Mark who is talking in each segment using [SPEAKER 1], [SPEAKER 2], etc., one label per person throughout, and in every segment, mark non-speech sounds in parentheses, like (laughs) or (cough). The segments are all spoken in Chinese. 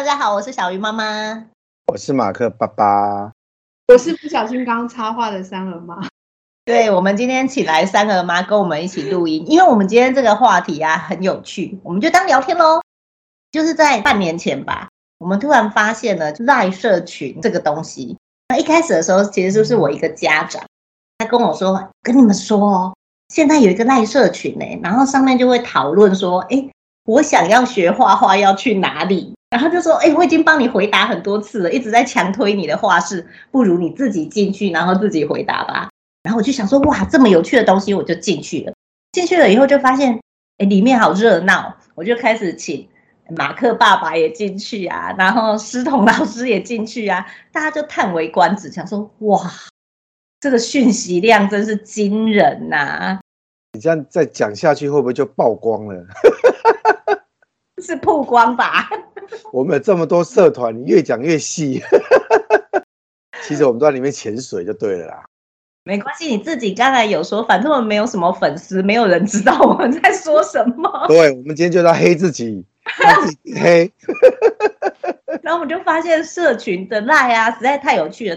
[SPEAKER 1] 大家好，我是小鱼妈妈，
[SPEAKER 2] 我是马克爸爸，
[SPEAKER 3] 我是不小心刚刚插话的三儿妈。
[SPEAKER 1] 对，我们今天请来三儿妈跟我们一起录音，因为我们今天这个话题啊很有趣，我们就当聊天喽。就是在半年前吧，我们突然发现了赖社群这个东西。那一开始的时候，其实就是我一个家长，他跟我说：“跟你们说哦，现在有一个赖社群呢，然后上面就会讨论说，哎，我想要学画画要去哪里？”然后就说：“哎，我已经帮你回答很多次了，一直在强推你的画室，不如你自己进去，然后自己回答吧。”然后我就想说：“哇，这么有趣的东西，我就进去了。进去了以后就发现，哎，里面好热闹，我就开始请马克爸爸也进去啊，然后师彤老师也进去啊，大家就叹为观止，想说：哇，这个讯息量真是惊人呐、啊！
[SPEAKER 2] 你这样再讲下去，会不会就曝光了？(laughs)
[SPEAKER 1] 是曝光吧？” (laughs)
[SPEAKER 2] 我们有这么多社团，你越讲越细。(laughs) 其实我们都在里面潜水就对了啦。
[SPEAKER 1] 没关系，你自己刚才有说，反正我们没有什么粉丝，没有人知道我们在说什么。(laughs)
[SPEAKER 2] 对，我们今天就在黑自己，自己黑。
[SPEAKER 1] 然后我们就发现社群的赖啊，实在太有趣了，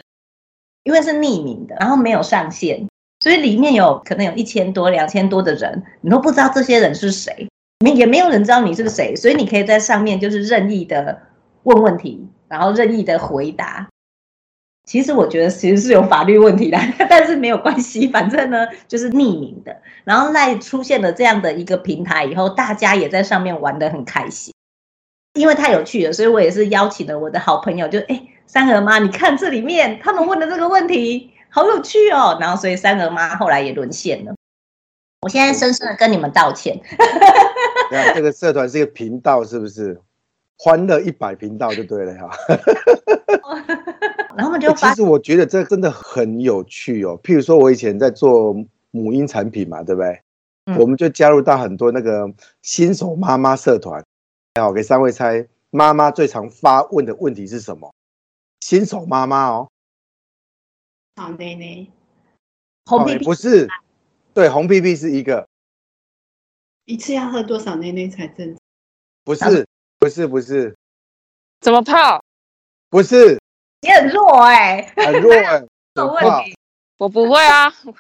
[SPEAKER 1] 因为是匿名的，然后没有上线，所以里面有可能有一千多、两千多的人，你都不知道这些人是谁。也没有人知道你是谁，所以你可以在上面就是任意的问问题，然后任意的回答。其实我觉得其实是有法律问题的，(laughs) 但是没有关系，反正呢就是匿名的。然后赖出现了这样的一个平台以后，大家也在上面玩得很开心，因为太有趣了，所以我也是邀请了我的好朋友，就哎三儿妈，你看这里面他们问的这个问题好有趣哦。然后所以三儿妈后来也沦陷了。我现在深深的跟你们道歉。(laughs)
[SPEAKER 2] 这个社团是一个频道，是不是？欢乐一百频道就对了哈。(laughs)
[SPEAKER 1] 然后我们就
[SPEAKER 2] 其实我觉得这真的很有趣哦。譬如说，我以前在做母婴产品嘛，对不对？嗯、我们就加入到很多那个新手妈妈社团。好，给三位猜，妈妈最常发问的问题是什么？新手妈妈哦。
[SPEAKER 3] 好奶奶。
[SPEAKER 1] 红屁屁
[SPEAKER 2] 不是，对，红屁屁是一个。
[SPEAKER 3] 一次要喝多少奶奶才正？
[SPEAKER 2] 不是，不是，不是。
[SPEAKER 4] 怎么泡？
[SPEAKER 2] 不是。
[SPEAKER 1] 你很弱哎、
[SPEAKER 2] 欸，很弱哎、(laughs) 欸。
[SPEAKER 1] 有问题？
[SPEAKER 4] 我不会啊。
[SPEAKER 2] 好，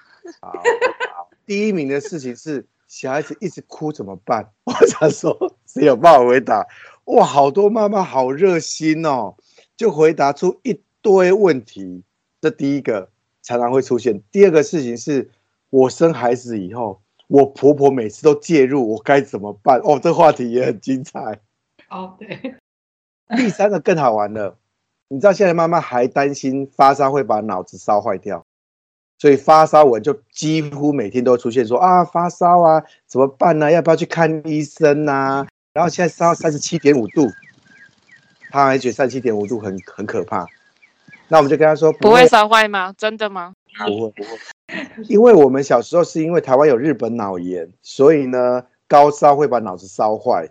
[SPEAKER 2] 好，第一名的事情是小孩子一直哭怎么办？(laughs) 我想说，谁有办法回答？哇，好多妈妈好热心哦，就回答出一堆问题。这第一个常常会出现。第二个事情是我生孩子以后。我婆婆每次都介入，我该怎么办？哦，这话题也很精彩。
[SPEAKER 3] 哦，对。
[SPEAKER 2] 第三个更好玩了，你知道现在妈妈还担心发烧会把脑子烧坏掉，所以发烧文就几乎每天都出现说啊发烧啊怎么办呢？要不要去看医生啊？然后现在烧三十七点五度，他还觉得三十七点五度很很可怕。那我们就跟他说
[SPEAKER 4] 不会烧坏吗？真的吗？
[SPEAKER 2] 不会不会。(laughs) 因为我们小时候是因为台湾有日本脑炎，所以呢高烧会把脑子烧坏。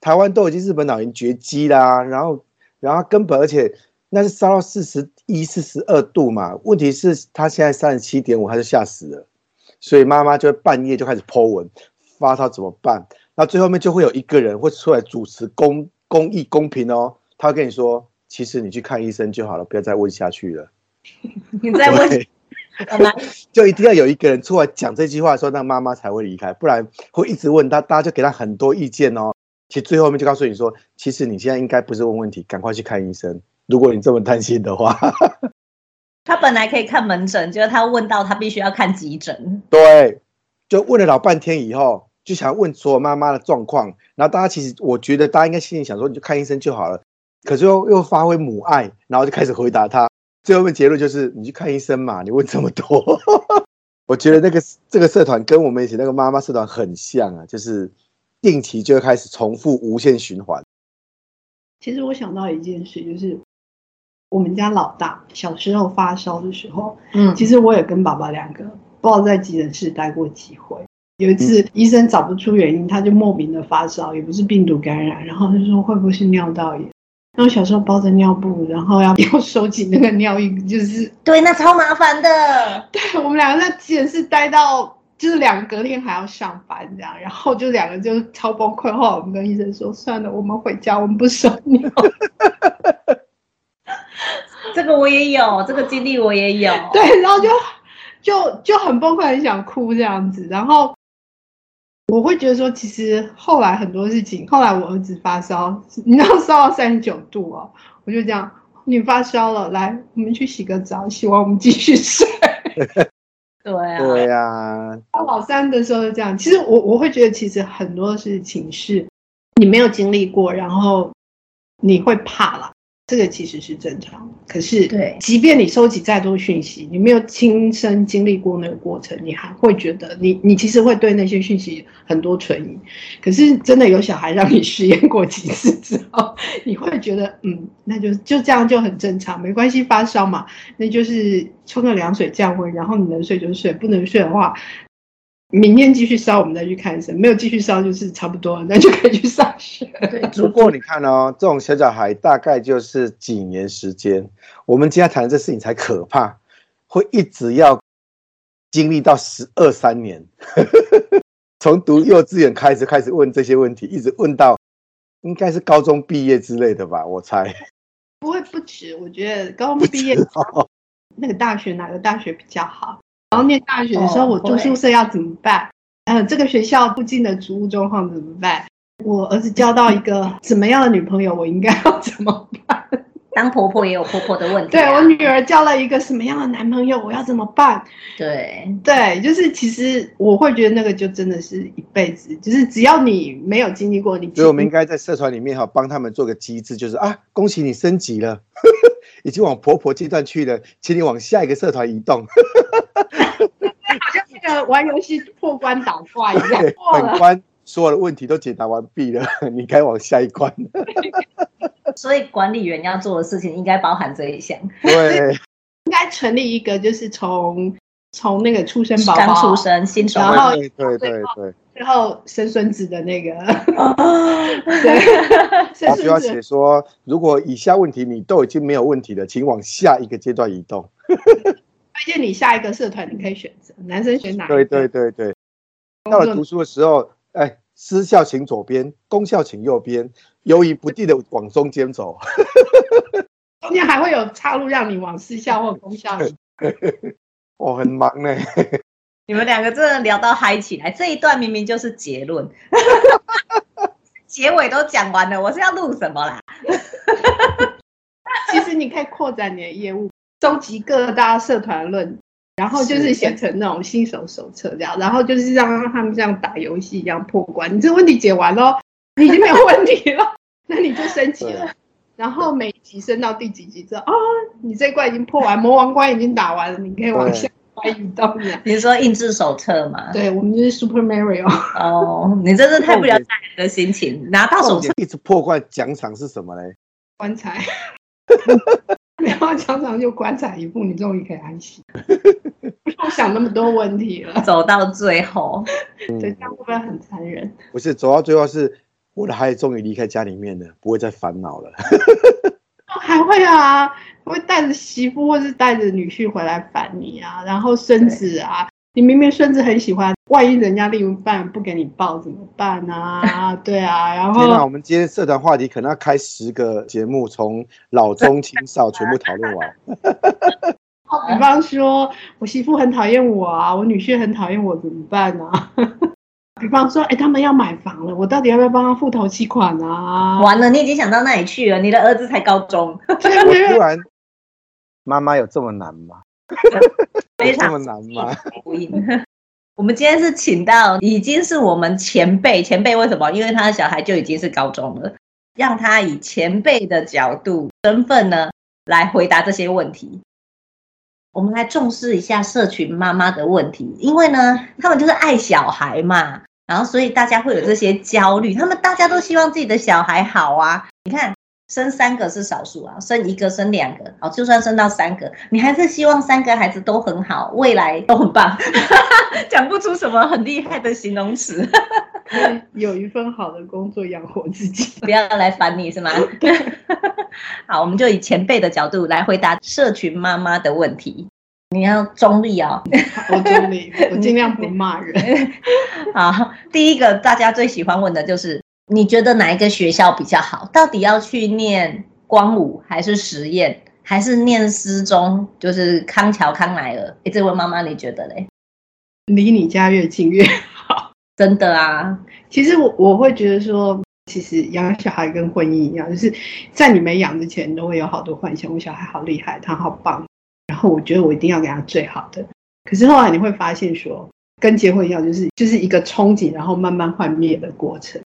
[SPEAKER 2] 台湾都已经日本脑炎绝迹啦，然后然后根本而且那是烧到四十一、四十二度嘛。问题是他现在三十七点五，他就吓死了。所以妈妈就会半夜就开始 po 文，发烧怎么办？那最后面就会有一个人会出来主持公公益公平哦，他会跟你说，其实你去看医生就好了，不要再问下去了。(laughs)
[SPEAKER 1] 你再问。(laughs)
[SPEAKER 2] 就一定要有一个人出来讲这句话的时候，那妈妈才会离开，不然会一直问他，大家就给他很多意见哦。其实最后面就告诉你说，其实你现在应该不是问问题，赶快去看医生。如果你这么担心的话，(laughs)
[SPEAKER 1] 他本来可以看门诊，就是他问到他必须要看急诊。
[SPEAKER 2] 对，就问了老半天以后，就想问所有妈妈的状况。然后大家其实，我觉得大家应该心里想说，你就看医生就好了。可是又又发挥母爱，然后就开始回答他。最后面结论就是，你去看医生嘛，你问这么多，(laughs) 我觉得那个这个社团跟我们以前那个妈妈社团很像啊，就是定期就会开始重复无限循环。
[SPEAKER 3] 其实我想到一件事，就是我们家老大小时候发烧的时候，嗯，其实我也跟爸爸两个不知道在急诊室待过几回。有一次医生找不出原因，他就莫名的发烧，也不是病毒感染，然后他就说会不会是尿道炎？然后小时候包着尿布，然后要 (laughs) 要收紧那个尿液，就是
[SPEAKER 1] 对，那超麻烦的。
[SPEAKER 3] 对，我们两个在急诊室待到就是两个隔天还要上班这样，然后就两个就超崩溃。后来我们跟医生说，算了，我们回家，我们不收尿。(laughs)
[SPEAKER 1] 这个我也有，这个经历我也有。
[SPEAKER 3] 对，然后就就就很崩溃，很想哭这样子。然后我会觉得说，其实后来很多事情，后来我儿子发烧，你知道 (laughs) 烧到三十九度哦，我就这样，你发烧了，来，我们去洗个澡，洗完我们继续睡。(laughs)
[SPEAKER 1] 对啊，
[SPEAKER 2] 对啊。
[SPEAKER 3] 到老三的时候就这样。其实我我会觉得，其实很多事情是你没有经历过，然后你会怕了。这个其实是正常，可是对，即便你收集再多讯息，你没有亲身经历过那个过程，你还会觉得你你其实会对那些讯息很多存疑。可是真的有小孩让你实验过几次之后，你会觉得嗯，那就就这样就很正常，没关系，发烧嘛，那就是冲个凉水降温，然后你能睡就睡，不能睡的话。明天继续烧，我们再去看医生。没有继续烧，就是差不多，那就可以去上学。
[SPEAKER 2] 对，(laughs) 不过你看哦，这种小小孩大概就是几年时间。我们今天谈的这事情才可怕，会一直要经历到十二三年，(laughs) 从读幼稚园开始开始问这些问题，一直问到应该是高中毕业之类的吧？我猜
[SPEAKER 3] 不会不止。我觉得高中毕业、哦、那个大学哪个大学比较好？然后念大学的时候，我住宿舍要怎么办？嗯、呃，这个学校附近的租屋状况怎么办？我儿子交到一个什么样的女朋友，我应该要怎么办？
[SPEAKER 1] 当婆婆也有婆婆的问题、啊。
[SPEAKER 3] 对，我女儿交了一个什么样的男朋友，我要怎么办？
[SPEAKER 1] 对
[SPEAKER 3] 对，就是其实我会觉得那个就真的是一辈子，就是只要你没有经历过，你
[SPEAKER 2] 所以我们应该在社团里面哈，帮他们做个机制，就是啊，恭喜你升级了。(laughs) 已经往婆婆阶段去了，请你往下一个社团移动。
[SPEAKER 3] 好像那个玩游戏破关打怪一样，(laughs)
[SPEAKER 2] 本关所有的问题都解答完毕了，(laughs) 你该往下一关。(laughs)
[SPEAKER 1] 所以管理员要做的事情应该包含这一项。
[SPEAKER 2] 对，
[SPEAKER 3] 应该成立一个，就是从从那个出生宝宝
[SPEAKER 1] 刚出生新手，
[SPEAKER 3] 然后
[SPEAKER 2] 对对对对。
[SPEAKER 3] 最后生孙子的那个，
[SPEAKER 2] 对，他就要写说，如果以下问题你都已经没有问题了，请往下一个阶段移动。
[SPEAKER 3] 推荐你下一个社团，你可以选择男生选哪？
[SPEAKER 2] 对对对对。到了读书的时候，哎，私校请左边，公校请右边，犹豫不定的往中间走。(laughs)
[SPEAKER 3] 中间还会有岔路让你往私校或公校。(laughs)
[SPEAKER 2] 我很忙呢。
[SPEAKER 1] 你们两个真的聊到嗨起来，这一段明明就是结论，(laughs) 结尾都讲完了，我是要录什么啦？
[SPEAKER 3] 其实你可以扩展你的业务，收集各大社团论，然后就是写成那种新手手册这样，然后就是让他们像打游戏一样破关。你这问题解完了，你已经没有问题了，那你就升级了。然后每集升到第几集之后啊，你这一关已经破完，魔王关已经打完了，你可以往下。移动你，
[SPEAKER 1] 你说印制手册吗？
[SPEAKER 3] 对，我们就是 Super Mario。
[SPEAKER 1] 哦，你真是太不了解人的心情。拿到手册
[SPEAKER 2] 一直破坏奖赏是什么嘞？
[SPEAKER 3] 棺材。(laughs) 没有常常就棺材一步，你终于可以安息。不用想那么多问题了。
[SPEAKER 1] 走到最后，
[SPEAKER 3] 对，这样会不会很残忍？
[SPEAKER 2] 不是，走到最后是我的孩子终于离开家里面了，不会再烦恼了。
[SPEAKER 3] 还会啊，会带着媳妇或是带着女婿回来烦你啊，然后孙子啊，你明明孙子很喜欢，万一人家另一半不给你抱怎么办啊？对啊，然后
[SPEAKER 2] 那我们今天社团话题可能要开十个节目，从老中青少全部讨论完。(laughs)
[SPEAKER 3] 比方说我媳妇很讨厌我啊，我女婿很讨厌我，怎么办啊？(laughs) 比方说，哎、欸，他们要买房了，我到底要不要帮他付头期款啊？
[SPEAKER 1] 完了，你已经想到那里去了。你的儿子才高中，(laughs)
[SPEAKER 2] 我突然，妈妈有这么难吗？(laughs)
[SPEAKER 1] 非常
[SPEAKER 2] 这么难吗？(laughs)
[SPEAKER 1] 我们今天是请到已经是我们前辈，前辈为什么？因为他的小孩就已经是高中了，让他以前辈的角度、身份呢来回答这些问题。我们来重视一下社群妈妈的问题，因为呢，他们就是爱小孩嘛。然后，所以大家会有这些焦虑。他们大家都希望自己的小孩好啊。你看，生三个是少数啊，生一个、生两个，好，就算生到三个，你还是希望三个孩子都很好，未来都很棒。(laughs) 讲不出什么很厉害的形容词。(laughs)
[SPEAKER 3] 有一份好的工作养活自己，
[SPEAKER 1] 不要来烦你是吗？(laughs) 好，我们就以前辈的角度来回答社群妈妈的问题。你要中立哦。
[SPEAKER 3] 我中立，我尽量不骂人。
[SPEAKER 1] 好，第一个大家最喜欢问的就是，你觉得哪一个学校比较好？到底要去念光武还是实验，还是念师中？就是康桥、康乃尔？哎，这位妈妈你觉得嘞？
[SPEAKER 3] 离你家越近越好。(laughs)
[SPEAKER 1] 真的啊，
[SPEAKER 3] 其实我我会觉得说。其实养小孩跟婚姻一样，就是在你没养之前，你都会有好多幻想。我小孩好厉害，他好棒，然后我觉得我一定要给他最好的。可是后来你会发现说，说跟结婚一样，就是就是一个憧憬，然后慢慢幻灭的过程。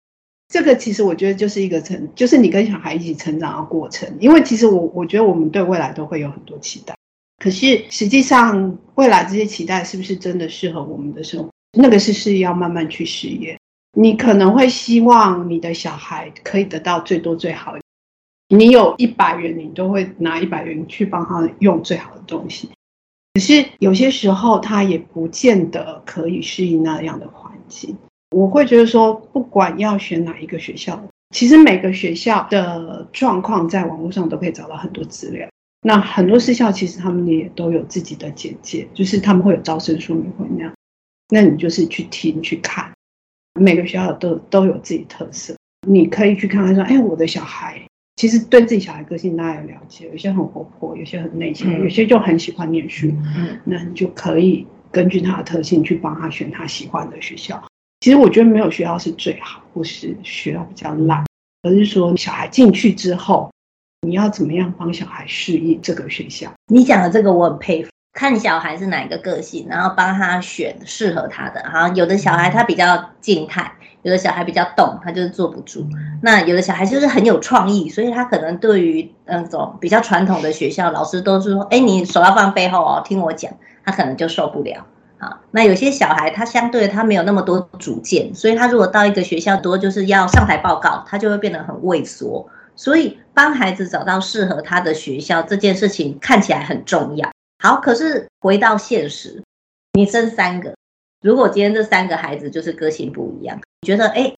[SPEAKER 3] 这个其实我觉得就是一个成，就是你跟小孩一起成长的过程。因为其实我我觉得我们对未来都会有很多期待，可是实际上未来这些期待是不是真的适合我们的生活，那个是是要慢慢去试验。你可能会希望你的小孩可以得到最多最好的，你有一百元，你都会拿一百元去帮他用最好的东西。可是有些时候，他也不见得可以适应那样的环境。我会觉得说，不管要选哪一个学校，其实每个学校的状况在网络上都可以找到很多资料。那很多私校其实他们也都有自己的简介，就是他们会有招生说明会那样，那你就是去听去看。每个学校都都有自己特色，你可以去看看说，哎，我的小孩其实对自己小孩个性大家有了解，有些很活泼，有些很内向，有些就很喜欢念书，嗯，那你就可以根据他的特性去帮他选他喜欢的学校。其实我觉得没有学校是最好，或是学校比较烂，而是说小孩进去之后，你要怎么样帮小孩适应这个学校。
[SPEAKER 1] 你讲的这个我很佩服。看小孩是哪一个个性，然后帮他选适合他的。哈，有的小孩他比较静态，有的小孩比较动，他就是坐不住。那有的小孩就是很有创意，所以他可能对于那种比较传统的学校，老师都是说：“哎，你手要放背后哦，听我讲。”他可能就受不了。好，那有些小孩他相对他没有那么多主见，所以他如果到一个学校多就是要上台报告，他就会变得很畏缩。所以帮孩子找到适合他的学校这件事情看起来很重要。好，可是回到现实，你生三个，如果今天这三个孩子就是个性不一样，你觉得哎，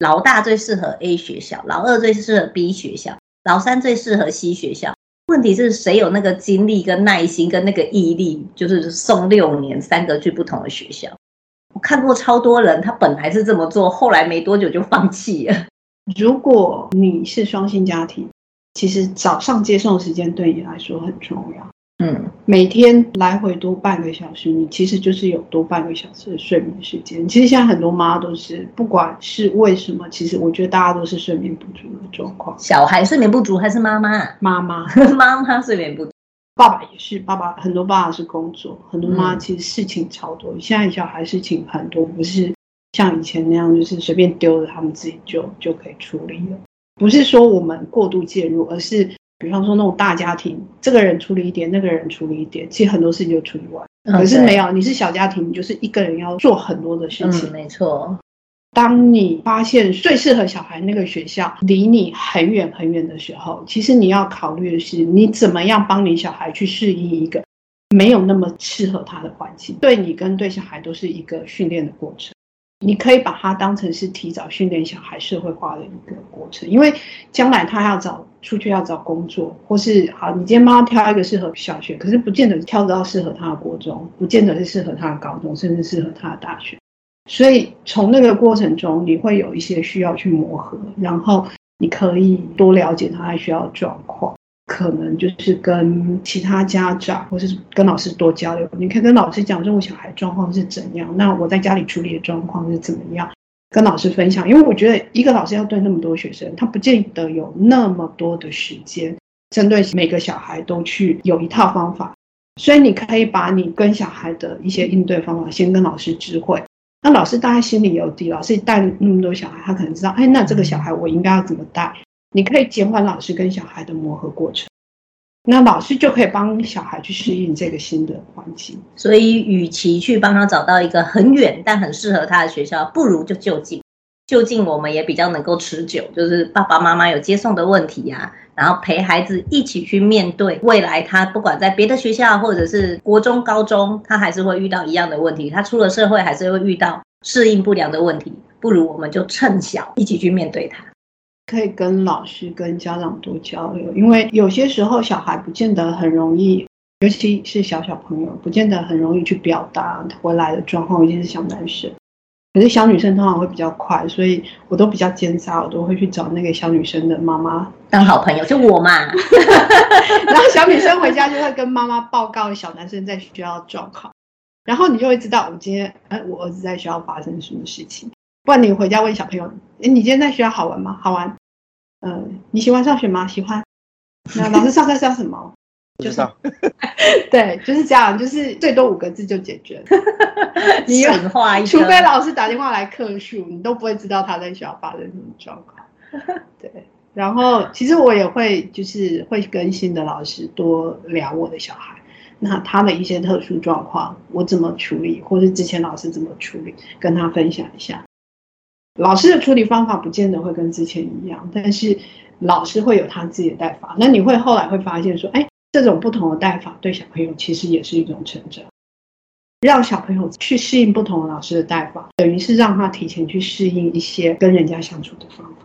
[SPEAKER 1] 老大最适合 A 学校，老二最适合 B 学校，老三最适合 C 学校。问题是谁有那个精力跟耐心跟那个毅力，就是送六年三个去不同的学校？我看过超多人，他本来是这么做，后来没多久就放弃了。
[SPEAKER 3] 如果你是双薪家庭，其实早上接送时间对你来说很重要。嗯，每天来回多半个小时，你其实就是有多半个小时的睡眠时间。其实现在很多妈都是，不管是为什么，其实我觉得大家都是睡眠不足的状况。
[SPEAKER 1] 小孩睡眠不足还是妈妈？
[SPEAKER 3] 妈妈，(laughs)
[SPEAKER 1] 妈妈睡眠不足。
[SPEAKER 3] 爸爸也是，爸爸很多爸爸是工作，很多妈其实事情超多。嗯、现在小孩事情很多，不是像以前那样，就是随便丢了他们自己就就可以处理了。不是说我们过度介入，而是。比方说那种大家庭，这个人处理一点，那个人处理一点，其实很多事情就处理完。可是没有，你是小家庭，你就是一个人要做很多的事情。
[SPEAKER 1] 嗯，没错。
[SPEAKER 3] 当你发现最适合小孩那个学校离你很远很远的时候，其实你要考虑的是，你怎么样帮你小孩去适应一个没有那么适合他的环境，对你跟对小孩都是一个训练的过程。你可以把它当成是提早训练小孩社会化的一个过程，因为将来他要找出去要找工作，或是好，你今天帮他挑一个适合小学，可是不见得挑得到适合他的国中，不见得是适合他的高中，甚至适合他的大学。所以从那个过程中，你会有一些需要去磨合，然后你可以多了解他需要的状况。可能就是跟其他家长，或是跟老师多交流。你可以跟老师讲，说我小孩状况是怎样，那我在家里处理的状况是怎么样，跟老师分享。因为我觉得一个老师要对那么多学生，他不见得有那么多的时间，针对每个小孩都去有一套方法。所以你可以把你跟小孩的一些应对方法，先跟老师知会。那老师大概心里有底，老师带那么多小孩，他可能知道，哎，那这个小孩我应该要怎么带。你可以减缓老师跟小孩的磨合过程，那老师就可以帮小孩去适应这个新的环境。
[SPEAKER 1] 所以，与其去帮他找到一个很远但很适合他的学校，不如就就近。就近我们也比较能够持久，就是爸爸妈妈有接送的问题呀、然后陪孩子一起去面对未来。他不管在别的学校或者是国中、高中，他还是会遇到一样的问题。他出了社会还是会遇到适应不良的问题。不如我们就趁小一起去面对他。
[SPEAKER 3] 可以跟老师、跟家长多交流，因为有些时候小孩不见得很容易尤其是小小朋友，不见得很容易去表达回来的状况，尤其是小男生。可是小女生通常会比较快，所以我都比较奸诈，我都会去找那个小女生的妈妈
[SPEAKER 1] 当好朋友，就我嘛。(laughs)
[SPEAKER 3] 然后小女生回家就会跟妈妈报告小男生在学校的状况，然后你就会知道我今天，哎，我儿子在学校发生什么事情。不然你回家问小朋友，哎，你今天在学校好玩吗？好玩。嗯、呃，你喜欢上学吗？喜欢。那 (laughs) 老师上课教什么？就是，(laughs) 对，就是这样，就是最多五个字就解决了。(laughs) 你话除非老师打电话来客诉，你都不会知道他在学校发生什么状况。对，然后其实我也会，就是会跟新的老师多聊我的小孩，那他的一些特殊状况，我怎么处理，或是之前老师怎么处理，跟他分享一下。老师的处理方法不见得会跟之前一样，但是老师会有他自己的带法。那你会后来会发现说，哎。这种不同的带法对小朋友其实也是一种成长，让小朋友去适应不同的老师的带法，等于是让他提前去适应一些跟人家相处的方法。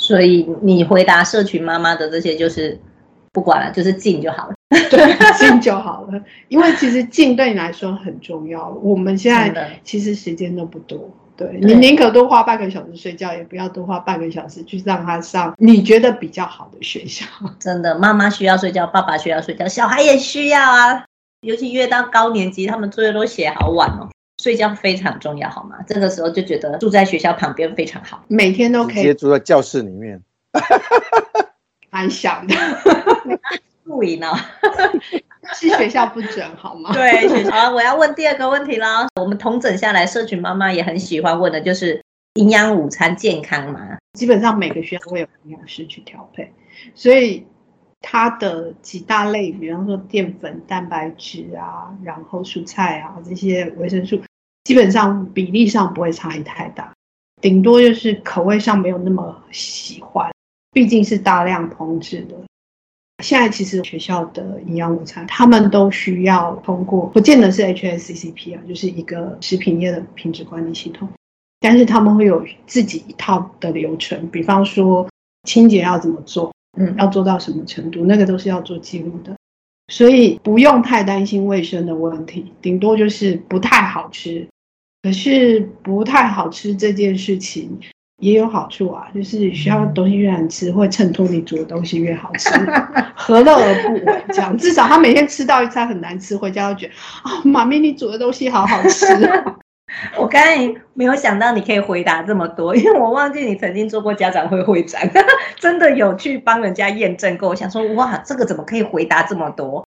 [SPEAKER 1] 所以你回答社群妈妈的这些就是不管了，就是静就好了，
[SPEAKER 3] 对，静就好了。(laughs) 因为其实静对你来说很重要。我们现在其实时间都不多。对，你宁可多花半个小时睡觉，也不要多花半个小时去让他上你觉得比较好的学校。(laughs)
[SPEAKER 1] 真的，妈妈需要睡觉，爸爸需要睡觉，小孩也需要啊。尤其越到高年级，他们作业都写好晚哦，睡觉非常重要，好吗？这个时候就觉得住在学校旁边非常好，
[SPEAKER 3] 每天都可以直
[SPEAKER 2] 接住在教室里面，
[SPEAKER 3] 蛮想的，
[SPEAKER 1] 露营呢。
[SPEAKER 3] 是学校不准 (laughs) 好吗？
[SPEAKER 1] 对，学校。好，我要问第二个问题了。我们统整下来，社群妈妈也很喜欢问的就是营养午餐健康吗？
[SPEAKER 3] 基本上每个学校会有营养师去调配，所以它的几大类，比方说淀粉、蛋白质啊，然后蔬菜啊这些维生素，基本上比例上不会差异太大，顶多就是口味上没有那么喜欢，毕竟是大量烹制的。现在其实学校的营养午餐，他们都需要通过，不见得是 HACCP 啊，就是一个食品业的品质管理系统，但是他们会有自己一套的流程，比方说清洁要怎么做，嗯，要做到什么程度，那个都是要做记录的，所以不用太担心卫生的问题，顶多就是不太好吃，可是不太好吃这件事情。也有好处啊，就是学校的东西越难吃，会衬托你煮的东西越好吃，(laughs) 何乐而不为？这样至少他每天吃到一餐很难吃，回家就觉得啊，妈咪你煮的东西好好吃。(laughs)
[SPEAKER 1] 我刚才没有想到你可以回答这么多，因为我忘记你曾经做过家长会会长，(laughs) 真的有去帮人家验证过。我想说，哇，这个怎么可以回答这么多？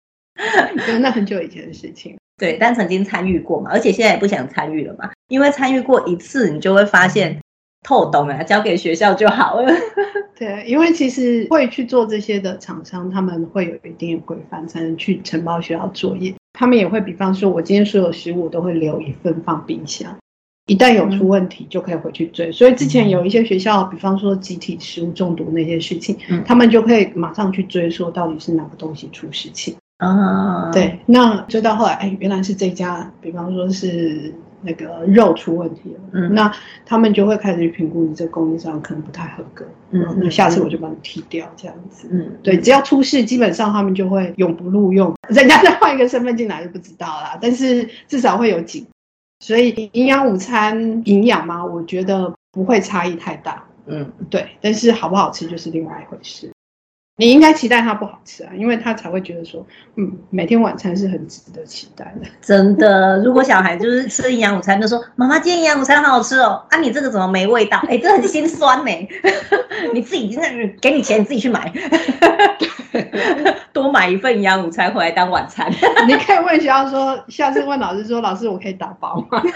[SPEAKER 3] 那很久以前的事情。
[SPEAKER 1] 对，但曾经参与过嘛，而且现在也不想参与了嘛，因为参与过一次，你就会发现。透懂了，交给学校就好了。(laughs)
[SPEAKER 3] 对，因为其实会去做这些的厂商，他们会有一定的规范，才能去承包学校作业。他们也会，比方说，我今天所有食物都会留一份放冰箱，一旦有出问题，就可以回去追。所以之前有一些学校，比方说集体食物中毒那些事情，嗯，他们就可以马上去追，说到底是哪个东西出事情啊？对，那追到后来，哎，原来是这家，比方说是。那个肉出问题了，嗯，那他们就会开始去评估你这供应商可能不太合格，嗯，那下次我就帮你踢掉这样子，嗯，对，只要出事，基本上他们就会永不录用，人家再换一个身份进来就不知道啦，但是至少会有警，所以营养午餐营养吗？我觉得不会差异太大，嗯，对，但是好不好吃就是另外一回事。你应该期待它不好吃啊，因为他才会觉得说，嗯，每天晚餐是很值得期待的。
[SPEAKER 1] 真的，如果小孩就是吃营养午餐，就说妈妈今天营养午餐好好吃哦，啊，你这个怎么没味道？哎，这很心酸呢。(laughs) 你自己那给你钱，你自己去买，(laughs) 买一份营养午餐回来当晚餐。(laughs)
[SPEAKER 3] 你可以问学校说，下次问老师说，老师我可以打包吗？(laughs)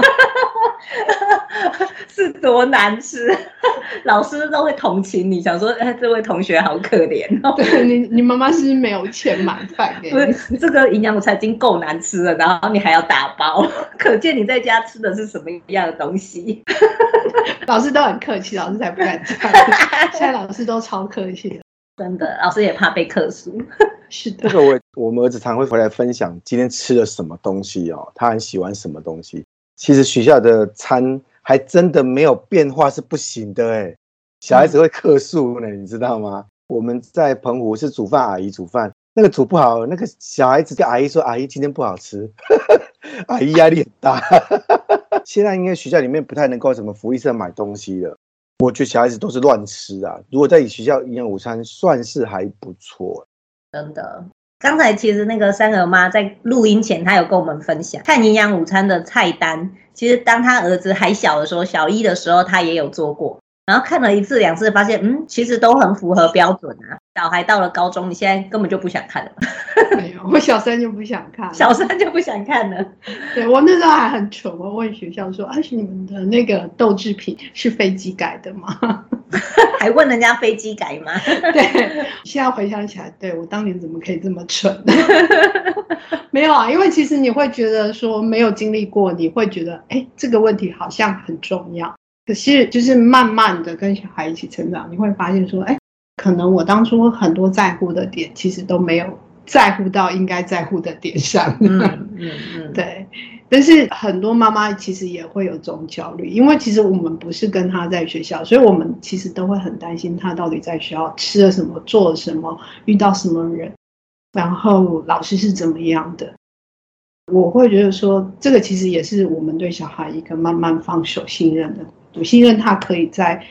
[SPEAKER 1] 是多难吃，(laughs) 老师都会同情你，想说，哎，这位同学好可怜哦。
[SPEAKER 3] 对你，你妈妈是不是没有钱买饭给你？
[SPEAKER 1] 不是，这个营养午餐已经够难吃了，然后你还要打包，可见你在家吃的是什么样的东西。
[SPEAKER 3] 老师都很客气，老师才不敢这样。现在老师都超客气的，
[SPEAKER 1] 真的，老师也怕被克诉。
[SPEAKER 3] 是的，
[SPEAKER 2] 这个我我们儿子常会回来分享今天吃了什么东西哦，他很喜欢什么东西。其实学校的餐还真的没有变化是不行的哎，小孩子会客诉呢，你知道吗？我们在澎湖是煮饭阿姨煮饭，那个煮不好，那个小孩子跟阿姨说：“阿姨今天不好吃。(laughs) ”阿姨压力很大。(laughs) 现在应该学校里面不太能够什么福利社买东西了。我觉得小孩子都是乱吃啊。如果在学校营养午餐算是还不错。
[SPEAKER 1] 真的，刚才其实那个三儿妈在录音前，她有跟我们分享看营养午餐的菜单。其实当她儿子还小的时候，小一的时候，她也有做过。然后看了一次两次，发现嗯，其实都很符合标准啊。小孩到了高中，你现在根本就不想看了。
[SPEAKER 3] 没有，我小三就不想看，(laughs)
[SPEAKER 1] 小三就不想看了。
[SPEAKER 3] 对，我那时候还很蠢，我问学校说：“啊，是你们的那个豆制品是飞机改的吗？” (laughs)
[SPEAKER 1] 还问人家飞机改吗？(laughs)
[SPEAKER 3] 对，现在回想起来，对，我当年怎么可以这么蠢？没有啊，因为其实你会觉得说没有经历过，你会觉得哎，这个问题好像很重要。可是，就是慢慢的跟小孩一起成长，你会发现说，哎，可能我当初很多在乎的点，其实都没有在乎到应该在乎的点上。嗯嗯嗯，(laughs) 对。但是很多妈妈其实也会有这种焦虑，因为其实我们不是跟他在学校，所以我们其实都会很担心他到底在学校吃了什么，做了什么，遇到什么人，然后老师是怎么样的。我会觉得说，这个其实也是我们对小孩一个慢慢放手、信任的。我信任他可以在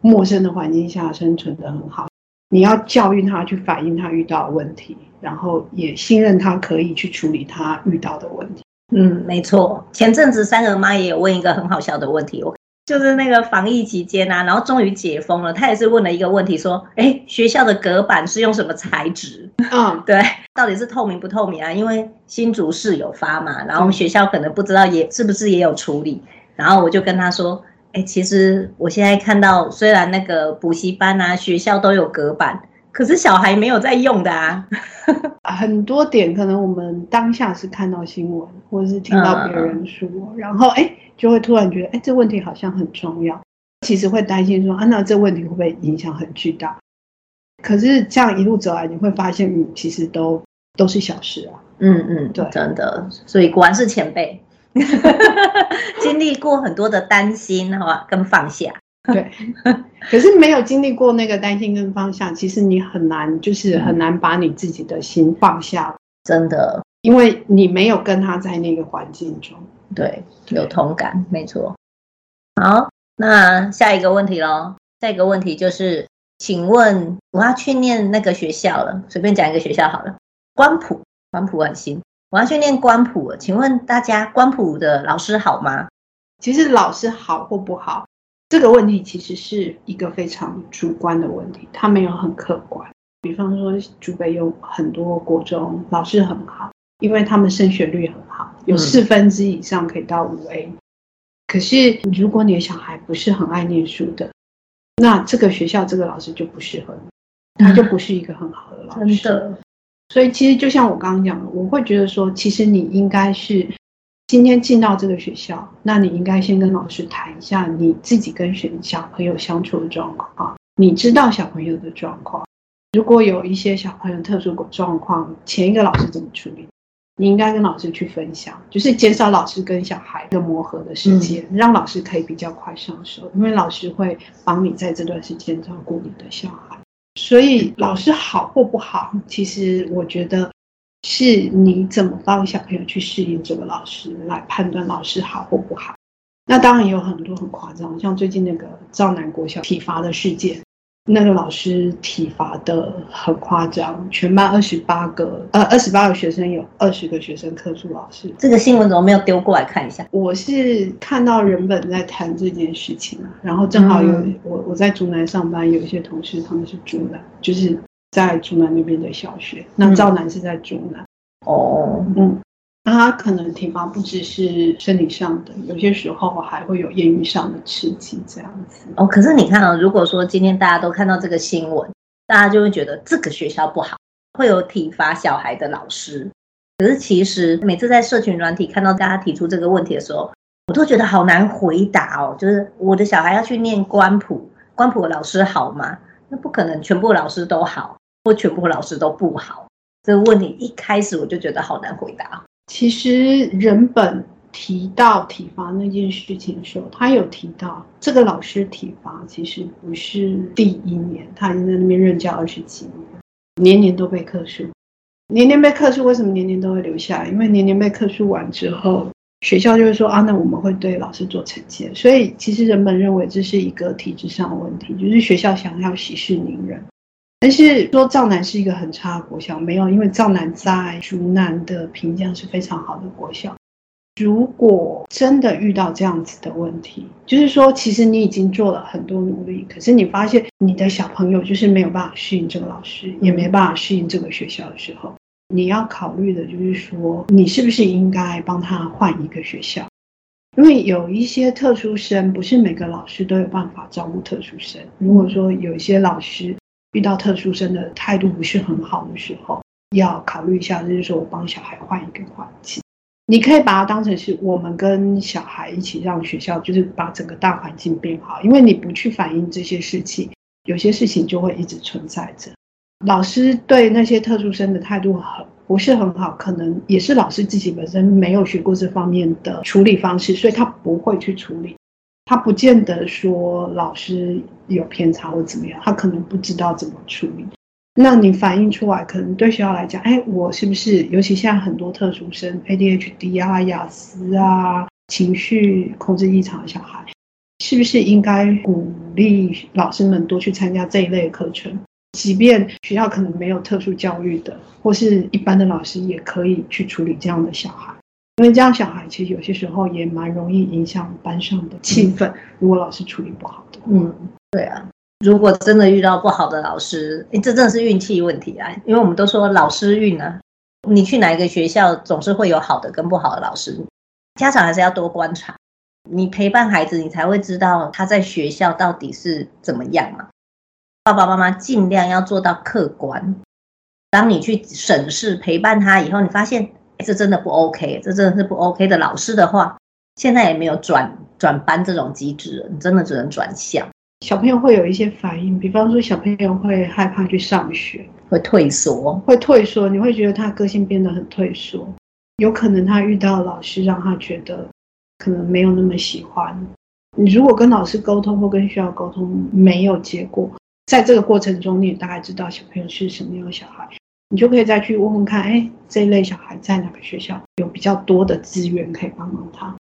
[SPEAKER 3] 陌生的环境下生存的很好。你要教育他去反映他遇到的问题，然后也信任他可以去处理他遇到的问题。
[SPEAKER 1] 嗯，没错。前阵子三儿妈也有问一个很好笑的问题，我就是那个防疫期间啊，然后终于解封了，他也是问了一个问题，说：哎，学校的隔板是用什么材质？嗯，(laughs) 对，到底是透明不透明啊？因为新竹市有发嘛，然后学校可能不知道也是不是也有处理，然后我就跟他说。哎，其实我现在看到，虽然那个补习班啊、学校都有隔板，可是小孩没有在用的啊。(laughs)
[SPEAKER 3] 很多点可能我们当下是看到新闻，或者是听到别人说，嗯、然后哎，就会突然觉得，哎，这问题好像很重要。其实会担心说，啊，那这问题会不会影响很巨大？可是这样一路走来，你会发现，嗯，其实都都是小事啊。
[SPEAKER 1] 嗯嗯，对，真的，所以果然是前辈。(laughs) 经历过很多的担心，好吧，跟放下。
[SPEAKER 3] 对，可是没有经历过那个担心跟放下，其实你很难，就是很难把你自己的心放下。
[SPEAKER 1] 真的，
[SPEAKER 3] 因为你没有跟他在那个环境中。
[SPEAKER 1] 对，有同感，没错。好，那下一个问题喽。下一个问题就是，请问我要去念那个学校了，随便讲一个学校好了，关埔，关埔很新。我要去念关埔，请问大家关埔的老师好吗？
[SPEAKER 3] 其实老师好或不好，这个问题其实是一个非常主观的问题，它没有很客观。比方说，竹北有很多国中老师很好，因为他们升学率很好，有四分之以上可以到五 A。嗯。可是如果你的小孩不是很爱念书的，那这个学校这个老师就不适合你，他就不是一个很好的老师。真的。所以其实就像我刚刚讲的，我会觉得说，其实你应该是今天进到这个学校，那你应该先跟老师谈一下你自己跟学小朋友相处的状况，你知道小朋友的状况。如果有一些小朋友特殊状况，前一个老师怎么处理，你应该跟老师去分享，就是减少老师跟小孩的磨合的时间，让老师可以比较快上手，因为老师会帮你在这段时间照顾你的小孩。所以老师好或不好，其实我觉得是你怎么帮小朋友去适应这个老师来判断老师好或不好。那当然也有很多很夸张，像最近那个赵南国小体罚的事件。那个老师体罚的很夸张，全班二十八个，呃，二十八个学生有二十个学生克诉老师。
[SPEAKER 1] 这个新闻怎么没有丢过来看一下？
[SPEAKER 3] 我是看到人本在谈这件事情啊，然后正好有、嗯、我我在竹南上班，有一些同事他们是竹南，就是在竹南那边的小学，那赵南是在竹南。嗯、哦，嗯。他可能体罚不只是生理上的，有些时候还会有言语上的刺激，这样子。
[SPEAKER 1] 哦，可是你看哦，如果说今天大家都看到这个新闻，大家就会觉得这个学校不好，会有体罚小孩的老师。可是其实每次在社群软体看到大家提出这个问题的时候，我都觉得好难回答哦。就是我的小孩要去念关埔，关埔的老师好吗？那不可能，全部老师都好，或全部老师都不好。这个问题一开始我就觉得好难回答。
[SPEAKER 3] 其实人本提到体罚那件事情的时候，他有提到这个老师体罚其实不是第一年，他已经在那边任教二十几年，年年都被课数。年年被课诉，为什么年年都会留下来？因为年年被课诉完之后，学校就会说啊，那我们会对老师做惩戒。所以其实人们认为这是一个体制上的问题，就是学校想要息事宁人。但是说兆南是一个很差的国校，没有，因为兆南在竹南的评价是非常好的国校。如果真的遇到这样子的问题，就是说，其实你已经做了很多努力，可是你发现你的小朋友就是没有办法适应这个老师，也没办法适应这个学校的时候，你要考虑的就是说，你是不是应该帮他换一个学校？因为有一些特殊生，不是每个老师都有办法照顾特殊生。如果说有一些老师遇到特殊生的态度不是很好的时候，要考虑一下，就是说我帮小孩换一个环境。你可以把它当成是我们跟小孩一起让学校，就是把整个大环境变好。因为你不去反映这些事情，有些事情就会一直存在着。老师对那些特殊生的态度很不是很好，可能也是老师自己本身没有学过这方面的处理方式，所以他不会去处理。他不见得说老师有偏差或怎么样，他可能不知道怎么处理。那你反映出来，可能对学校来讲，哎，我是不是？尤其现在很多特殊生，ADHD 啊、雅思啊、情绪控制异常的小孩，是不是应该鼓励老师们多去参加这一类的课程？即便学校可能没有特殊教育的，或是一般的老师也可以去处理这样的小孩，因为这样小孩其实有些时候也蛮容易影响班上的气氛。如果老师处理不好的，
[SPEAKER 1] 嗯，对啊。如果真的遇到不好的老师，诶，这真的是运气问题啊！因为我们都说老师运啊，你去哪一个学校，总是会有好的跟不好的老师。家长还是要多观察，你陪伴孩子，你才会知道他在学校到底是怎么样嘛。爸爸妈妈尽量要做到客观。当你去审视陪伴他以后，你发现，诶，这真的不 OK，这真的是不 OK 的老师的话，现在也没有转转班这种机制，你真的只能转校。
[SPEAKER 3] 小朋友会有一些反应，比方说小朋友会害怕去上学，
[SPEAKER 1] 会退缩，
[SPEAKER 3] 会退缩。你会觉得他个性变得很退缩，有可能他遇到老师让他觉得可能没有那么喜欢。你如果跟老师沟通或跟学校沟通没有结果，在这个过程中你也大概知道小朋友是什么样的小孩，你就可以再去问问看，哎，这一类小孩在哪个学校有比较多的资源可以帮忙他。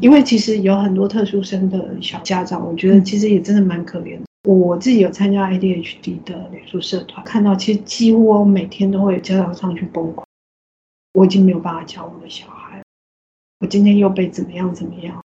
[SPEAKER 3] 因为其实有很多特殊生的小家长，我觉得其实也真的蛮可怜的。我自己有参加 ADHD 的脸书社团，看到其实几乎我每天都会有家长上去崩溃。我已经没有办法教我的小孩，我今天又被怎么样怎么样？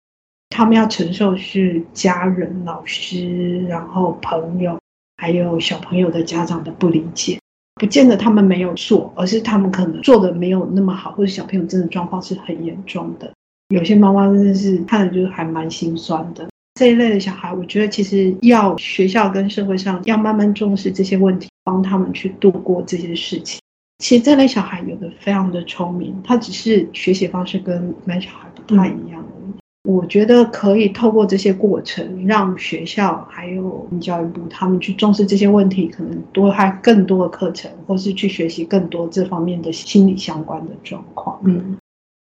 [SPEAKER 3] 他们要承受是家人、老师，然后朋友，还有小朋友的家长的不理解。不见得他们没有错，而是他们可能做的没有那么好，或者小朋友真的状况是很严重的。有些妈妈真的是看着就是还蛮心酸的。这一类的小孩，我觉得其实要学校跟社会上要慢慢重视这些问题，帮他们去度过这些事情。其实这类小孩有的非常的聪明，他只是学习方式跟一般小孩不太一样。嗯。我觉得可以透过这些过程，让学校还有教育部他们去重视这些问题，可能多开更多的课程，或是去学习更多这方面的心理相关的状况。嗯。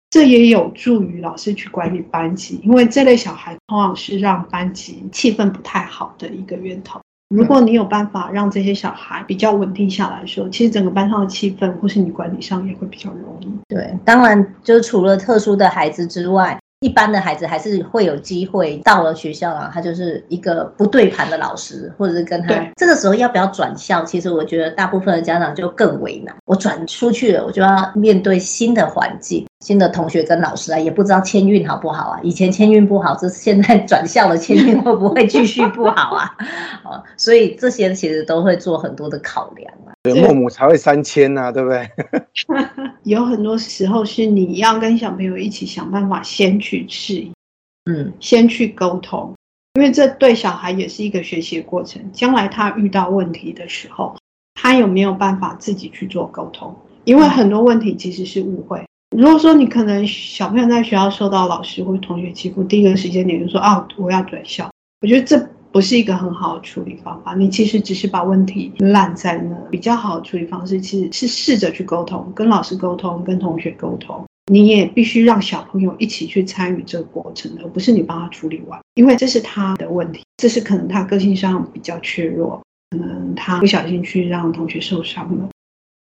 [SPEAKER 3] 这也有助于老师去管理班级，因为这类小孩通常是让班级气氛不太好的一个源头。如果你有办法让这些小孩比较稳定下来说，说其实整个班上的气氛或是你管理上也会比较容易。
[SPEAKER 1] 对，当然就是除了特殊的孩子之外。一般的孩子还是会有机会到了学校啊，他就是一个不对盘的老师，或者是跟他这个时候要不要转校？其实我觉得大部分的家长就更为难。我转出去了，我就要面对新的环境、新的同学跟老师啊，也不知道签运好不好啊。以前签运不好，这现在转校了，签运会不会继续不好啊？哦，所以这些其实都会做很多的考量啊。
[SPEAKER 2] 孟母才会三迁呐，对不对？(laughs)
[SPEAKER 3] 有很多时候是你要跟小朋友一起想办法，先去适应，嗯，先去沟通，因为这对小孩也是一个学习的过程。将来他遇到问题的时候，他有没有办法自己去做沟通？因为很多问题其实是误会。如果说你可能小朋友在学校受到老师或同学欺负，第一个时间点就说啊，我要转校，我觉得这。不是一个很好的处理方法。你其实只是把问题烂在那。比较好的处理方式其实是试着去沟通，跟老师沟通，跟同学沟通。你也必须让小朋友一起去参与这个过程，而不是你帮他处理完。因为这是他的问题，这是可能他个性上比较脆弱，可能他不小心去让同学受伤了。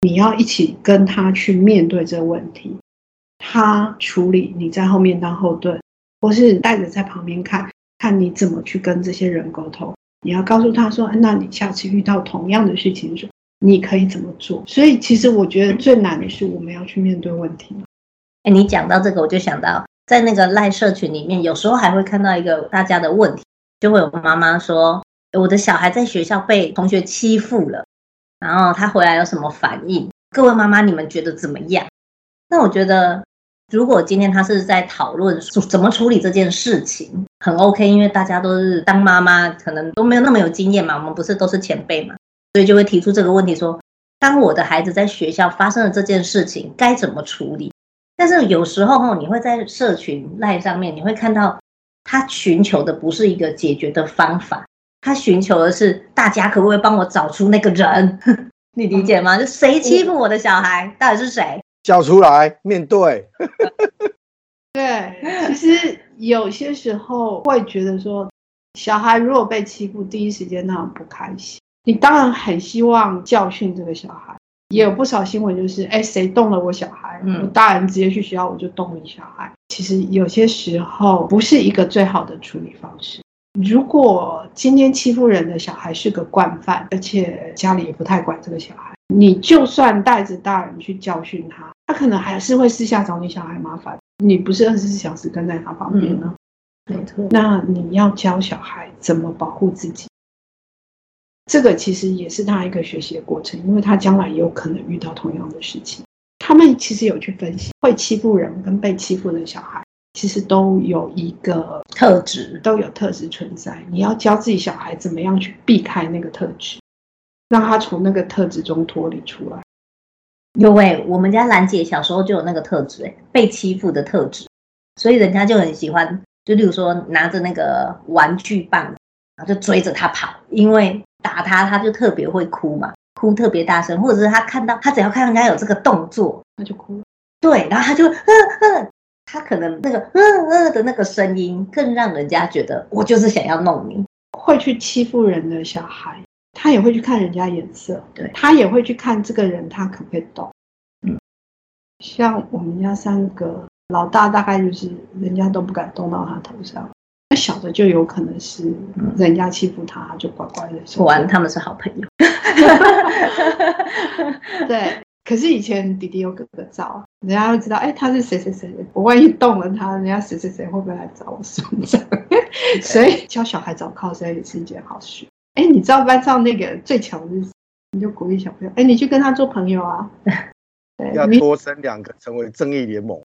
[SPEAKER 3] 你要一起跟他去面对这个问题，他处理，你在后面当后盾，或是带着在旁边看，看你怎么去跟这些人沟通。你要告诉他说，那你下次遇到同样的事情的时候，你可以怎么做？所以，其实我觉得最难的是我们要去面对问题。
[SPEAKER 1] 哎，你讲到这个，我就想到在那个赖社群里面，有时候还会看到一个大家的问题，就会有妈妈说，我的小孩在学校被同学欺负了，然后他回来有什么反应？各位妈妈，你们觉得怎么样？那我觉得，如果今天他是在讨论怎么处理这件事情，很 OK，因为大家都是当妈妈，可能都没有那么有经验嘛，我们不是都是前辈嘛，所以就会提出这个问题说，当我的孩子在学校发生了这件事情，该怎么处理？但是有时候哈，你会在社群赖上面，你会看到他寻求的不是一个解决的方法，他寻求的是大家可不可以帮我找出那个人？(laughs) 你理解吗？就谁欺负我的小孩，到底是谁？
[SPEAKER 2] 叫出来面对。(laughs)
[SPEAKER 3] 对，其实有些时候会觉得说，小孩如果被欺负，第一时间他很不开心。你当然很希望教训这个小孩。也有不少新闻，就是哎，谁动了我小孩？嗯，大人直接去学校，我就动你小孩。其实有些时候不是一个最好的处理方式。如果今天欺负人的小孩是个惯犯，而且家里也不太管这个小孩，你就算带着大人去教训他，他可能还是会私下找你小孩麻烦。你不是二十四小时跟在他旁边呢？
[SPEAKER 1] 没错。
[SPEAKER 3] 那你要教小孩怎么保护自己。这个其实也是他一个学习的过程，因为他将来也有可能遇到同样的事情。他们其实有去分析，会欺负人跟被欺负的小孩，其实都有一个特质，都有特质存在。你要教自己小孩怎么样去避开那个特质，让他从那个特质中脱离出来。
[SPEAKER 1] 因为我们家兰姐小时候就有那个特质，被欺负的特质，所以人家就很喜欢，就例如说拿着那个玩具棒，然后就追着他跑，因为。打他，他就特别会哭嘛，哭特别大声，或者是他看到他只要看人家有这个动作，
[SPEAKER 3] 他就哭。
[SPEAKER 1] 对，然后他就嗯嗯，他可能那个嗯嗯的那个声音，更让人家觉得我就是想要弄你。
[SPEAKER 3] 会去欺负人的小孩，他也会去看人家颜色，
[SPEAKER 1] 对，
[SPEAKER 3] 他也会去看这个人他可不可以动。嗯，像我们家三个老大，大概就是人家都不敢动到他头上。那小的就有可能是人家欺负他，嗯、就乖乖的。
[SPEAKER 1] 果然他们是好朋友。(laughs)
[SPEAKER 3] 对，可是以前弟弟有哥哥照，人家会知道，哎，他是谁谁谁。我万一动了他，人家谁谁谁会不会来找我算账？(laughs) 所以教小孩找靠山也是一件好事。哎，你知道班上那个最强的是，你就鼓励小朋友，哎，你去跟他做朋友啊。
[SPEAKER 2] 对，要多生两个，成为正义联盟。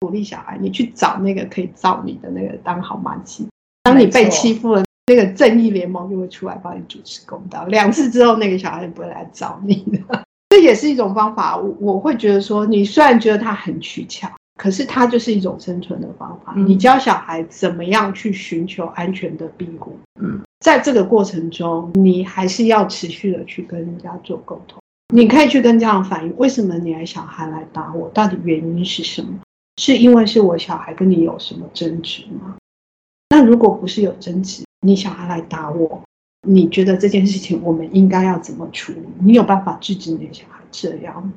[SPEAKER 3] 鼓励小孩，你去找那个可以罩你的那个当好妈鸡。当你被欺负了，那个正义联盟就会出来帮你主持公道。两次之后，那个小孩就不会来找你了。(laughs) 这也是一种方法。我我会觉得说，你虽然觉得他很取巧，可是他就是一种生存的方法。嗯、你教小孩怎么样去寻求安全的庇护。嗯，在这个过程中，你还是要持续的去跟人家做沟通。你可以去跟家长反映，为什么你的小孩来打我？到底原因是什么？是因为是我小孩跟你有什么争执吗？那如果不是有争执，你小孩来打我，你觉得这件事情我们应该要怎么处理？你有办法制止你的小孩这样？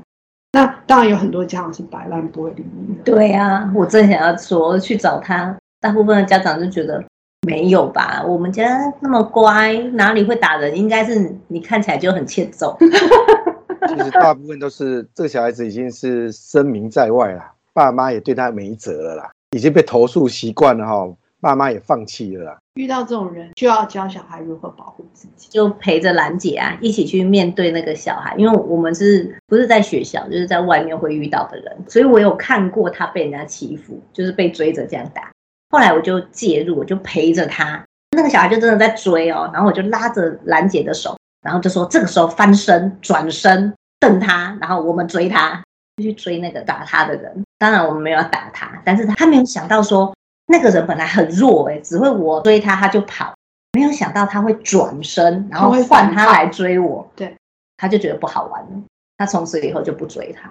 [SPEAKER 3] 那当然有很多家长是摆烂不会理你的。
[SPEAKER 1] 对啊，我正想要说去找他，大部分的家长就觉得没有吧，我们家那么乖，哪里会打人？应该是你看起来就很欠揍。
[SPEAKER 2] 其 (laughs) 实大部分都是这个小孩子已经是声名在外了。爸妈也对他没辙了啦，已经被投诉习惯了哈，爸妈也放弃了啦。
[SPEAKER 3] 遇到这种人，就要教小孩如何保护自己，
[SPEAKER 1] 就陪着兰姐啊，一起去面对那个小孩。因为我们是不是在学校，就是在外面会遇到的人，所以我有看过他被人家欺负，就是被追着这样打。后来我就介入，我就陪着他，那个小孩就真的在追哦，然后我就拉着兰姐的手，然后就说这个时候翻身、转身、瞪他，然后我们追他。就去追那个打他的人，当然我们没有打他，但是他他没有想到说那个人本来很弱哎，只会我追他他就跑，没有想到他会转身，然后换他来追我，
[SPEAKER 3] 对，
[SPEAKER 1] 他就觉得不好玩了，他从此以后就不追他。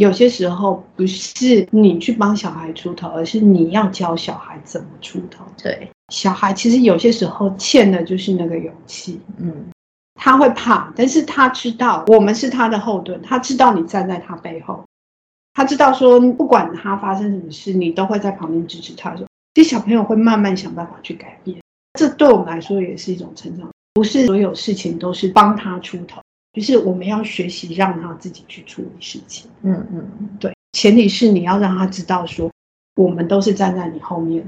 [SPEAKER 3] 有些时候不是你去帮小孩出头，而是你要教小孩怎么出头。
[SPEAKER 1] 对，
[SPEAKER 3] 小孩其实有些时候欠的就是那个勇气，
[SPEAKER 1] 嗯，
[SPEAKER 3] 他会怕，但是他知道我们是他的后盾，他知道你站在他背后，他知道说不管他发生什么事，你都会在旁边支持他。说，其实小朋友会慢慢想办法去改变，这对我们来说也是一种成长。不是所有事情都是帮他出头，就是我们要学习让他自己去处理事情。
[SPEAKER 1] 嗯嗯，
[SPEAKER 3] 对，前提是你要让他知道说，我们都是站在你后面。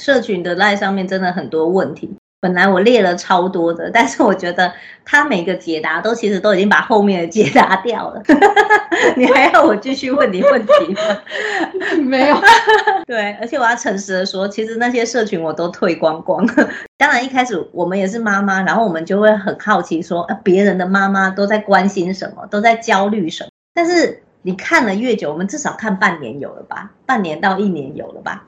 [SPEAKER 1] 社群的 LINE 上面真的很多问题。本来我列了超多的，但是我觉得他每个解答都其实都已经把后面的解答掉了。(laughs) 你还要我继续问你问题吗？
[SPEAKER 3] 没有。(laughs)
[SPEAKER 1] 对，而且我要诚实的说，其实那些社群我都退光光。当然一开始我们也是妈妈，然后我们就会很好奇说，呃，别人的妈妈都在关心什么，都在焦虑什么。但是你看了越久，我们至少看半年有了吧？半年到一年有了吧？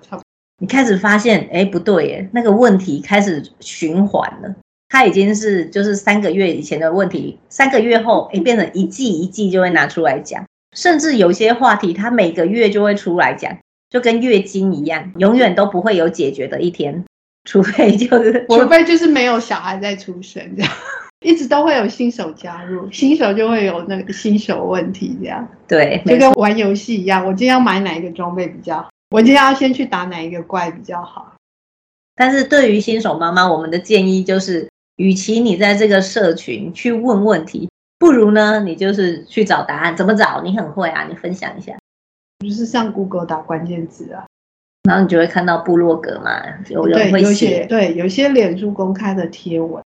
[SPEAKER 1] 你开始发现，哎，不对耶，那个问题开始循环了。它已经是就是三个月以前的问题，三个月后，哎，变成一季一季就会拿出来讲。甚至有些话题，它每个月就会出来讲，就跟月经一样，永远都不会有解决的一天，除非就是 (laughs)
[SPEAKER 3] 除非就是没有小孩在出生这样，一直都会有新手加入，新手就会有那个新手问题这样。
[SPEAKER 1] 对，
[SPEAKER 3] 就跟玩游戏一样，我今天要买哪一个装备比较好？我今天要先去打哪一个怪比较好？
[SPEAKER 1] 但是对于新手妈妈，我们的建议就是，与其你在这个社群去问问题，不如呢，你就是去找答案。怎么找？你很会啊，你分享一下。
[SPEAKER 3] 就是上 Google 打关键字啊，
[SPEAKER 1] 然后你就会看到部落格嘛，有人会写，
[SPEAKER 3] 对，有些脸书公开的贴文，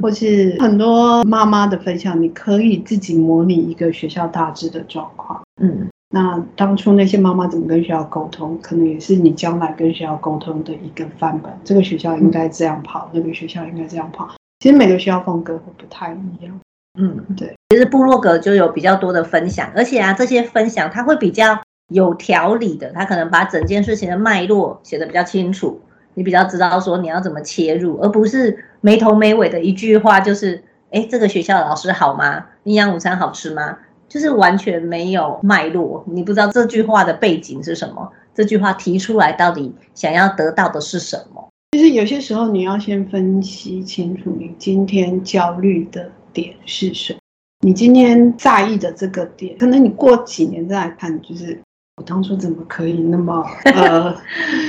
[SPEAKER 3] 或是很多妈妈的分享，你可以自己模拟一个学校大致的状况，
[SPEAKER 1] 嗯。
[SPEAKER 3] 那当初那些妈妈怎么跟学校沟通，可能也是你将来跟学校沟通的一个范本。这个学校应该这样跑，嗯、那个学校应该这样跑。其实每个学校风格会不太一样。
[SPEAKER 1] 嗯，对。其实部落格就有比较多的分享，而且啊，这些分享它会比较有条理的，它可能把整件事情的脉络写得比较清楚，你比较知道说你要怎么切入，而不是没头没尾的一句话，就是哎，这个学校的老师好吗？营养午餐好吃吗？就是完全没有脉络，你不知道这句话的背景是什么，这句话提出来到底想要得到的是什么？
[SPEAKER 3] 就是有些时候你要先分析清楚你今天焦虑的点是什么，你今天在意的这个点，可能你过几年再来看，就是我当初怎么可以那么呃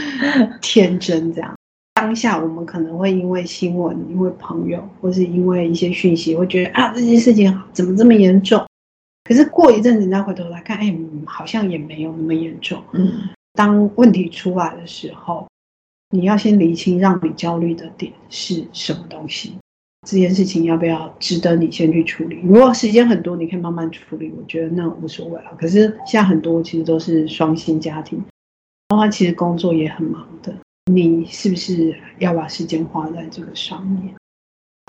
[SPEAKER 3] (laughs) 天真这样？当下我们可能会因为新闻、因为朋友，或是因为一些讯息，会觉得啊这件事情怎么这么严重？可是过一阵子，你再回头来看，哎，好像也没有那么严重。
[SPEAKER 1] 嗯，
[SPEAKER 3] 当问题出来的时候，你要先理清让你焦虑的点是什么东西。这件事情要不要值得你先去处理？如果时间很多，你可以慢慢处理，我觉得那无所谓啊。可是现在很多其实都是双薪家庭，然后其实工作也很忙的，你是不是要把时间花在这个上面？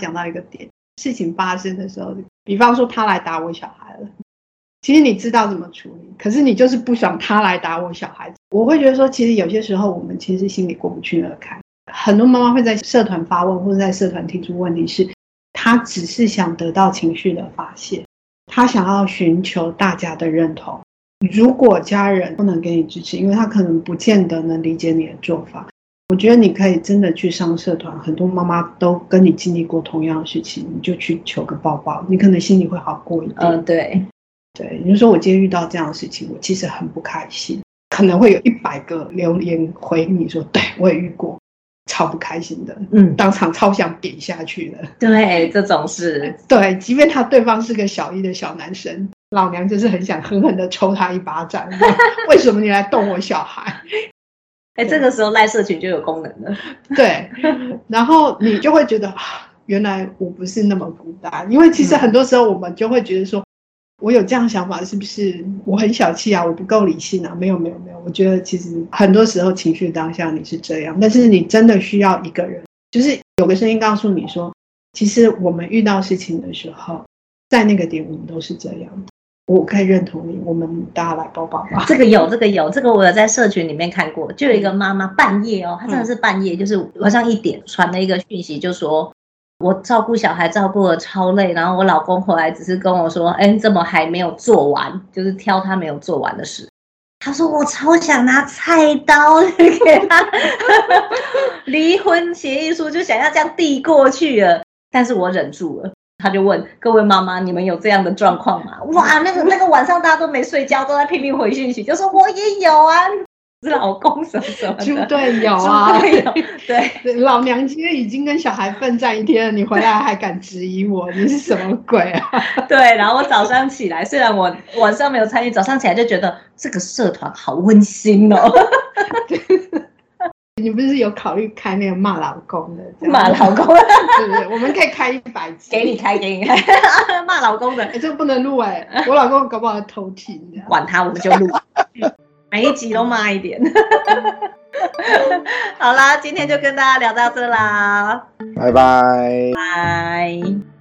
[SPEAKER 3] 讲到一个点，事情发生的时候，比方说他来打我小孩了。其实你知道怎么处理，可是你就是不想他来打我小孩子。我会觉得说，其实有些时候我们其实心里过不去那个坎。很多妈妈会在社团发问，或者在社团提出问题，是她只是想得到情绪的发泄，她想要寻求大家的认同。如果家人不能给你支持，因为他可能不见得能理解你的做法，我觉得你可以真的去上社团。很多妈妈都跟你经历过同样的事情，你就去求个抱抱，你可能心里会好过一点。
[SPEAKER 1] 嗯，对。
[SPEAKER 3] 对，你就说我今天遇到这样的事情，我其实很不开心，可能会有一百个留言回你说，对我也遇过，超不开心的，嗯，当场超想扁下去的。
[SPEAKER 1] 对，这种事，
[SPEAKER 3] 对，即便他对方是个小一的小男生，老娘就是很想狠狠的抽他一巴掌。(laughs) 为什么你来动我小孩？(laughs)
[SPEAKER 1] 哎，这个时候赖社群就有功能了。
[SPEAKER 3] 对，然后你就会觉得，原来我不是那么孤单，因为其实很多时候我们就会觉得说。我有这样想法，是不是我很小气啊？我不够理性啊？没有，没有，没有。我觉得其实很多时候情绪当下你是这样，但是你真的需要一个人，就是有个声音告诉你说，其实我们遇到事情的时候，在那个点我们都是这样的。我可以认同你，我们大家来抱抱吧。(laughs)
[SPEAKER 1] 这个有，这个有，这个我有在社群里面看过，就有一个妈妈半夜哦，她真的是半夜，就是晚上一点传了一个讯息，就说。我照顾小孩照顾得超累，然后我老公回来只是跟我说：“哎，怎么还没有做完？就是挑他没有做完的事。”他说：“我超想拿菜刀 (laughs) 给他，(laughs) 离婚协议书就想要这样递过去了，但是我忍住了。他就问各位妈妈，你们有这样的状况吗？哇，那个那个晚上大家都没睡觉，都在拼命回讯息，就说我也有啊。老公什么什么的，猪
[SPEAKER 3] 队友啊，
[SPEAKER 1] 猪队友，(laughs) 对，
[SPEAKER 3] 老娘今天已经跟小孩奋战一天了，你回来还敢质疑我，你是什么鬼啊？(laughs)
[SPEAKER 1] 对，然后我早上起来，虽然我晚上没有参与，早上起来就觉得这个社团好温馨哦。(laughs)
[SPEAKER 3] 你不是有考虑开那个骂老公的？
[SPEAKER 1] 骂老公，
[SPEAKER 3] 对不对？我们可以开一百集，
[SPEAKER 1] 给你开，给你开，骂老公的，
[SPEAKER 3] 哎，这个不能录哎，我老公搞不好偷听，
[SPEAKER 1] 管他，我们就录。每一集都骂一点，(laughs) 好啦，今天就跟大家聊到这啦，
[SPEAKER 2] 拜拜，
[SPEAKER 1] 拜。